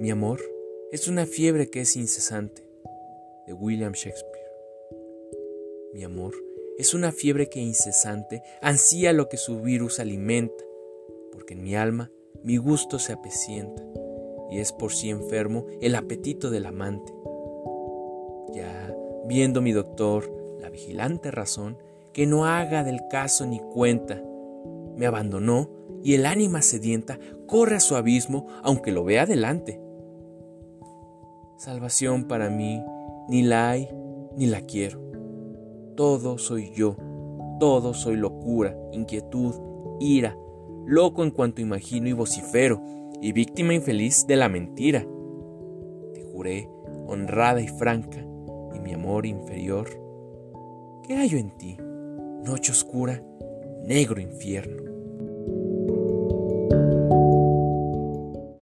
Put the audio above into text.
Mi amor es una fiebre que es incesante, de William Shakespeare. Mi amor es una fiebre que incesante ansía lo que su virus alimenta, porque en mi alma mi gusto se apecienta, y es por sí enfermo el apetito del amante. Ya, viendo mi doctor, la vigilante razón, que no haga del caso ni cuenta, me abandonó y el ánima sedienta corre a su abismo aunque lo vea delante. Salvación para mí ni la hay ni la quiero. Todo soy yo, todo soy locura, inquietud, ira, loco en cuanto imagino y vocifero, y víctima infeliz de la mentira. Te juré, honrada y franca, y mi amor inferior. ¿Qué hallo en ti? Noche oscura, negro infierno.